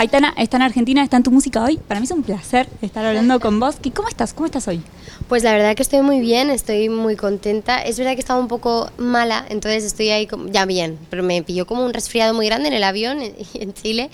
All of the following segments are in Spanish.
Aitana está en Argentina, está en tu música hoy. Para mí es un placer estar hablando con vos. ¿Cómo estás? ¿Cómo estás hoy? Pues la verdad que estoy muy bien, estoy muy contenta. Es verdad que estaba un poco mala, entonces estoy ahí ya bien, pero me pilló como un resfriado muy grande en el avión en Chile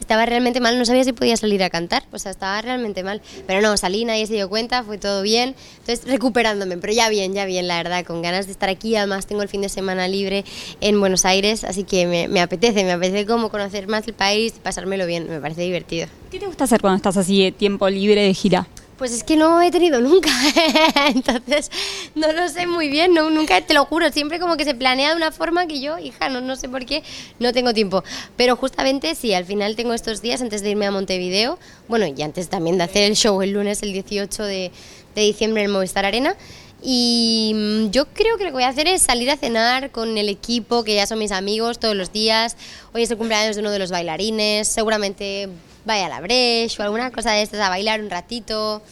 estaba realmente mal, no sabía si podía salir a cantar, o sea, estaba realmente mal. Pero no, salí, nadie se dio cuenta, fue todo bien. Entonces, recuperándome, pero ya bien, ya bien, la verdad, con ganas de estar aquí. Además, tengo el fin de semana libre en Buenos Aires, así que me, apetece, me apetece como conocer más el país y pasármelo bien, me parece divertido. ¿Qué te gusta hacer cuando estás así de tiempo libre de gira? Pues es que no he tenido nunca, entonces no lo sé muy bien, no, nunca te lo juro, siempre como que se planea de una forma que yo, hija, no, no sé por qué, no tengo tiempo. Pero justamente sí, al final tengo estos días antes de irme a Montevideo, bueno, y antes también de hacer el show el lunes, el 18 de, de diciembre en Movistar Arena, y mm, yo creo que lo que voy a hacer es salir a cenar con el equipo, que ya son mis amigos todos los días. Hoy es el cumpleaños de uno de los bailarines, seguramente vaya a la brecha o alguna cosa de estas a bailar un ratito.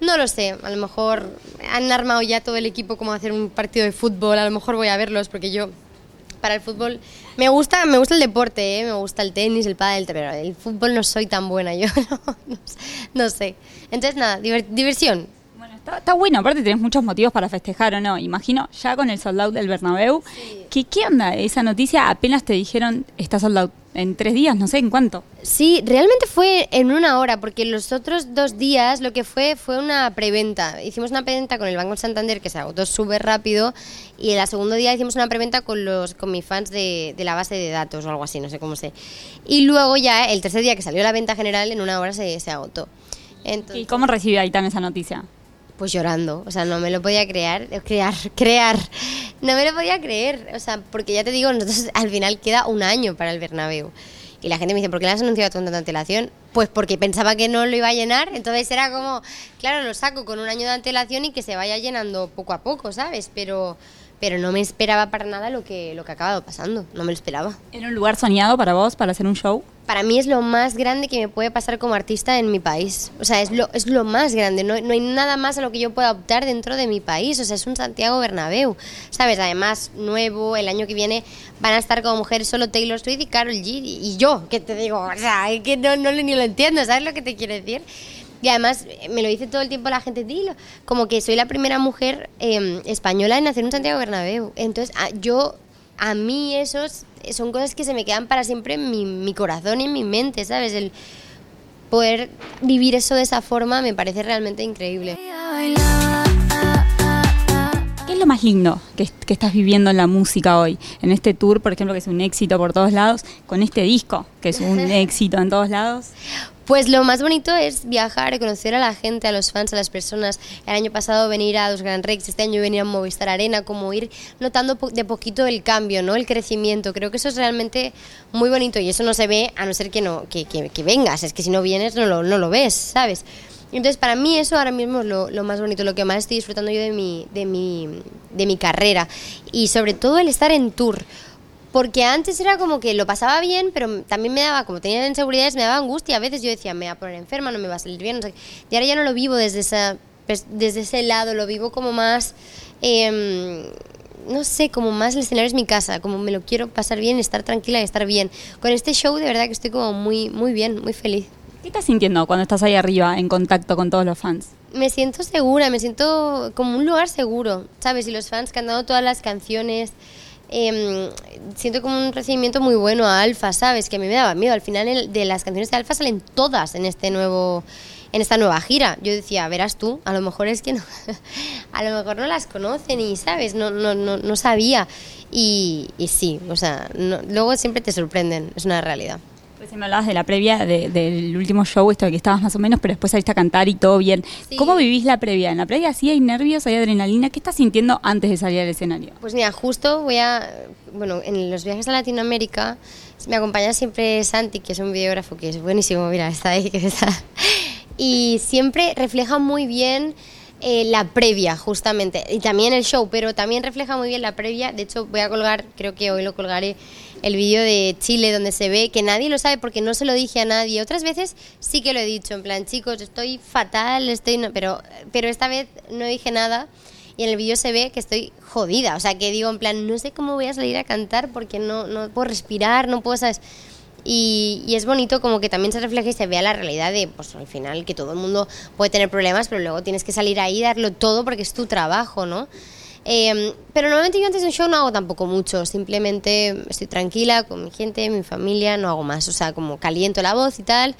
No lo sé, a lo mejor han armado ya todo el equipo como hacer un partido de fútbol, a lo mejor voy a verlos porque yo para el fútbol me gusta me gusta el deporte, ¿eh? me gusta el tenis, el pádel, pero el fútbol no soy tan buena yo, no, sé. Entonces nada, diversión, Está, bueno, aparte tenés muchos motivos para festejar o no. Imagino, ya con el sold out del Bernabéu, ¿qué, ¿qué onda esa noticia? Apenas te dijeron, está sold out en tres días, no sé en cuánto. Sí, realmente fue en una hora, porque los otros dos días lo que fue fue una preventa. Hicimos una preventa con el Banco Santander que se agotó súper rápido y el segundo día hicimos una preventa con los con mis fans de, de, la base de datos o algo así, no sé cómo sé. Y luego ya el tercer día que salió la venta general en una hora se, se agotó. ¿Y cómo recibió Aitán esa noticia? pues llorando, o sea, no me lo podía crear, crear, crear, no me lo podía creer, o sea, porque ya te digo, nosotros al final queda un año para el Bernabéu. Y la gente me dice, ¿por qué le has anunciado con tanta antelación? Pues porque pensaba que no lo iba a llenar, entonces era como, claro, lo saco con un año de antelación y que se vaya llenando poco a poco, ¿sabes? Pero pero no me esperaba para nada lo que, lo que ha acabado pasando, no me lo esperaba. ¿Era un lugar soñado para vos, para hacer un show? Para mí es lo más grande que me puede pasar como artista en mi país. O sea, es lo, es lo más grande. No, no hay nada más a lo que yo pueda optar dentro de mi país. O sea, es un Santiago Bernabéu. ¿Sabes? Además, nuevo, el año que viene van a estar como mujeres solo Taylor Swift y Carol G. Y yo, que te digo, o sea, que no, no ni lo entiendo, ¿sabes lo que te quiero decir? Y además me lo dice todo el tiempo la gente, dilo, como que soy la primera mujer em, española en nacer en Santiago Bernabéu. Entonces, yo, a mí esos son cosas que se me quedan para siempre en mi, mi corazón y en mi mente, ¿sabes? El poder vivir eso de esa forma me parece realmente increíble. ¿Qué es lo más lindo que, que, estás viviendo en la música hoy? En este tour, por ejemplo, que es un éxito por todos lados, con este disco, que es un éxito en todos lados. Pues lo más bonito es viajar, conocer a la gente, a los fans, a las personas. El año pasado venir a los Grand Rex, este año venir a Movistar Arena, como ir notando de poquito el cambio, ¿no? El crecimiento. Creo que eso es realmente muy bonito y eso no se ve a no ser que no que, que, vengas. Es que si no vienes no lo, no lo ves, ¿sabes? Entonces, para mí eso ahora mismo es lo, lo, más bonito, lo que más estoy disfrutando yo de mi, de, mi, de mi carrera. Y sobre todo el estar en tour. Porque antes era como que lo pasaba bien, pero también me daba, como tenía inseguridades, me daba angustia. A veces yo decía, me voy a poner enferma, no me va a salir bien. No sé. Y ahora ya no lo vivo desde, esa, desde ese lado, lo vivo como más, eh, no sé, como más el escenario es mi casa, como me lo quiero pasar bien, estar tranquila y estar bien. Con este show de verdad que estoy como muy, muy bien, muy feliz. ¿Qué estás sintiendo cuando estás ahí arriba en contacto con todos los fans? Me siento segura, me siento como un lugar seguro, ¿sabes? Y los fans cantando todas las canciones, eh, siento como un recibimiento muy bueno a Alfa, ¿sabes? Que a mí me daba miedo. Al final de las canciones de Alfa salen todas en este nuevo en esta nueva gira. Yo decía, verás tú, a lo mejor es que no, a lo mejor no las conocen y, ¿sabes? No, no, no, no sabía. Y, y sí, o sea, luego siempre te sorprenden, es una realidad. Pues me hablabas de la previa del último show, esto de que estabas más o menos, pero después saliste a cantar y todo bien. ¿Cómo vivís la previa? ¿En la previa sí hay nervios, hay adrenalina? ¿Qué estás sintiendo antes de salir al escenario? Pues mira, justo voy a. Bueno, en los viajes a Latinoamérica me acompaña siempre Santi, que es un videógrafo que es buenísimo, mira, está ahí, que está. Y siempre refleja muy bien. Eh, la previa, justamente, y también el show, pero también refleja muy bien la previa. De hecho, voy a colgar, creo que hoy lo colgaré el vídeo de Chile donde se ve que nadie lo sabe porque no se lo dije a nadie. Otras veces sí que lo he dicho, en plan, chicos, estoy fatal, estoy pero pero esta vez no dije nada y en el vídeo se ve que estoy jodida, o sea, que digo en plan, no sé cómo voy a salir a cantar porque no no puedo respirar, no puedo, ¿sabes? Y, y, es bonito como que también se refleje y se vea la realidad de, pues al final, que todo el mundo puede tener problemas, pero luego tienes que salir ahí y darlo todo porque es tu trabajo, ¿no? Eh, pero normalmente yo antes de un show no hago tampoco mucho, simplemente estoy tranquila con mi gente, mi familia, no hago más, o sea, como caliento la voz y tal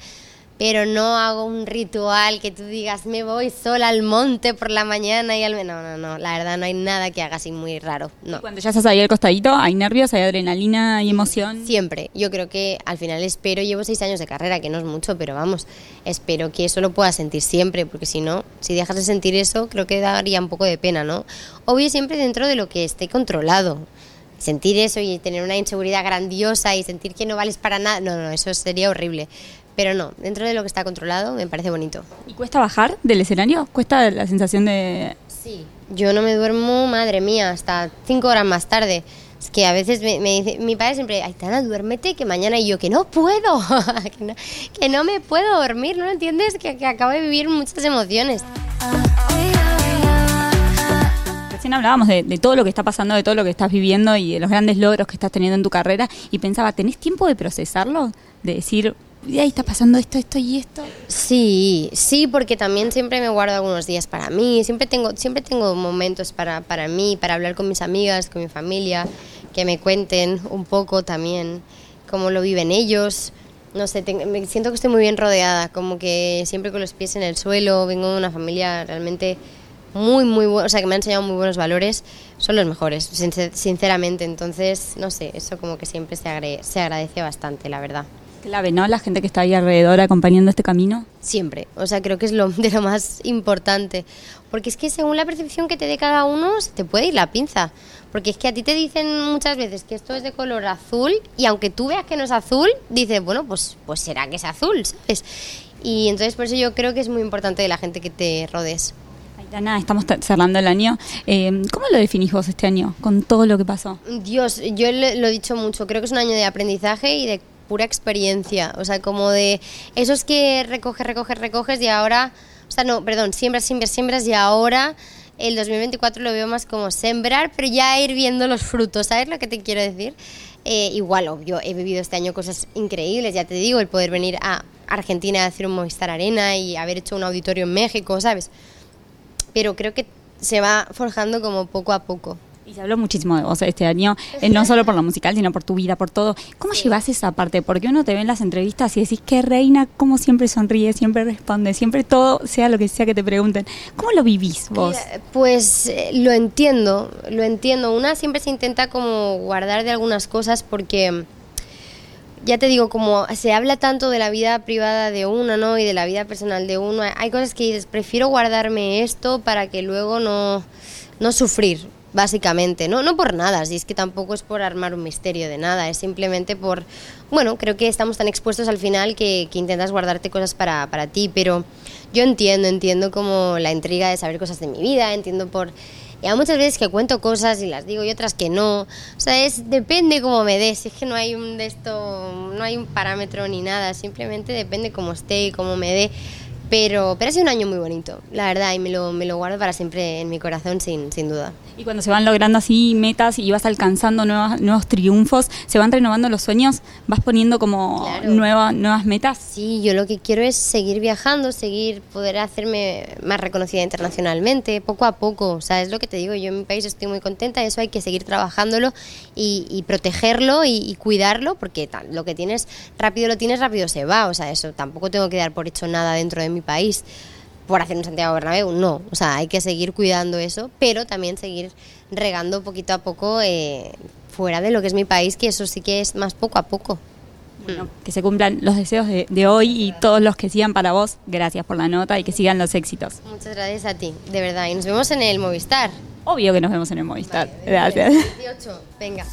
pero no hago un ritual que tú digas, me voy sola al monte por la mañana y al... No, no, no, la verdad no hay nada que haga así muy raro. No. Cuando ya estás ahí al costadito, ¿hay nervios, hay adrenalina y emoción? Siempre. Yo creo que al final espero, llevo seis años de carrera, que no es mucho, pero vamos, espero que eso lo pueda sentir siempre, porque si no, si dejas de sentir eso, creo que daría un poco de pena, ¿no? Obvio siempre dentro de lo que esté controlado sentir eso y tener una inseguridad grandiosa y sentir que no vales para nada, no, no, eso sería horrible. Pero no, dentro de lo que está controlado me parece bonito. ¿Y cuesta bajar del escenario? ¿Cuesta la sensación de...? Sí, yo no me duermo, madre mía, hasta cinco horas más tarde. Es que a veces me, dice, mi padre siempre, Aitana, duérmete, que mañana y yo, que no puedo, que, no, me puedo dormir, ¿no entiendes? Que, que acabo de vivir muchas emociones. Recién hablábamos de, de, todo lo que está pasando, de todo lo que estás viviendo y de los grandes logros que estás teniendo en tu carrera y pensaba, ¿tenés tiempo de procesarlo? De decir, ahí está pasando esto, esto y esto. Sí, sí, porque también siempre me guardo algunos días para mí, siempre tengo, siempre tengo momentos para, para mí, para hablar con mis amigas, con mi familia, que me cuenten un poco también cómo lo viven ellos. No sé, me siento que estoy muy bien rodeada, como que siempre con los pies en el suelo, vengo de una familia realmente muy, muy buena, o sea, que me ha enseñado muy buenos valores, son los mejores, sinceramente. Entonces, no sé, eso como que siempre se, se agradece bastante, la verdad clave, ¿no? La gente que está ahí alrededor acompañando este camino. Siempre, o sea, creo que es lo de lo más importante, porque es que según la percepción que te dé cada uno, se te puede ir la pinza, porque es que a ti te dicen muchas veces que esto es de color azul y aunque tú veas que no es azul, dices, bueno, pues, pues será que es azul, ¿sabes? Y entonces por eso yo creo que es muy importante de la gente que te rodees. Aitana, estamos cerrando el año. Eh, ¿Cómo lo definís vos este año con todo lo que pasó? Dios, yo lo he dicho mucho, creo que es un año de aprendizaje y de pura experiencia, o sea, como de esos que recoges, recoges, recoges y ahora, o sea, no, perdón, siembras, siembras, siembras y ahora el 2024 lo veo más como sembrar, pero ya ir viendo los frutos, ¿sabes lo que te quiero decir? Eh, igual, obvio, he vivido este año cosas increíbles, ya te digo, el poder venir a Argentina a hacer un Movistar Arena y haber hecho un auditorio en México, ¿sabes? Pero creo que se va forjando como poco a poco. Y se habló muchísimo de vos este año, eh, no solo por lo musical, sino por tu vida, por todo. ¿Cómo llevas esa parte? Porque uno te ve en las entrevistas y decís, qué reina, cómo siempre sonríe, siempre responde, siempre todo, sea lo que sea que te pregunten. ¿Cómo lo vivís vos? Pues eh, lo entiendo, lo entiendo. Una siempre se intenta como guardar de algunas cosas porque ya te digo, como se habla tanto de la vida privada de uno, ¿no? Y de la vida personal de uno, hay cosas que dices, prefiero guardarme esto para que luego no, no sufrir básicamente, ¿no? No por nada, si es que tampoco es por armar un misterio de nada, es simplemente por, bueno, creo que estamos tan expuestos al final que, que intentas guardarte cosas para, para, ti, pero yo entiendo, entiendo como la intriga de saber cosas de mi vida, entiendo por... Y hay muchas veces que cuento cosas y las digo y otras que no. O sea, es, depende cómo me des. Es que no hay un de esto, no hay un parámetro ni nada. Simplemente depende cómo esté y cómo me dé. Pero, pero ha sido un año muy bonito, la verdad, y me lo, me lo guardo para siempre en mi corazón, sin, sin duda. Y cuando se van logrando así metas y vas alcanzando nuevos, nuevos triunfos, ¿se van renovando los sueños? ¿Vas poniendo como nuevas nuevas metas? Sí, yo lo que quiero es seguir viajando, seguir poder hacerme más reconocida internacionalmente, poco a poco. O sea, es lo que te digo, yo en mi país estoy muy contenta, eso hay que seguir trabajándolo y, protegerlo y, y, cuidarlo, porque lo que tienes rápido lo tienes, rápido se va. O sea, eso tampoco tengo que dar por hecho nada dentro de mi país por hacer un Santiago Bernabéu, no, o sea, hay que seguir cuidando eso, pero también seguir regando poquito a poco eh, fuera de lo que es mi país, que eso sí que es más poco a poco. Bueno, que se cumplan los deseos de, hoy y todos los que sigan para vos, gracias por la nota y que sigan los éxitos. Muchas gracias a ti, de verdad, y nos vemos en el Movistar. Obvio que nos vemos en el Movistar. gracias. 18, venga.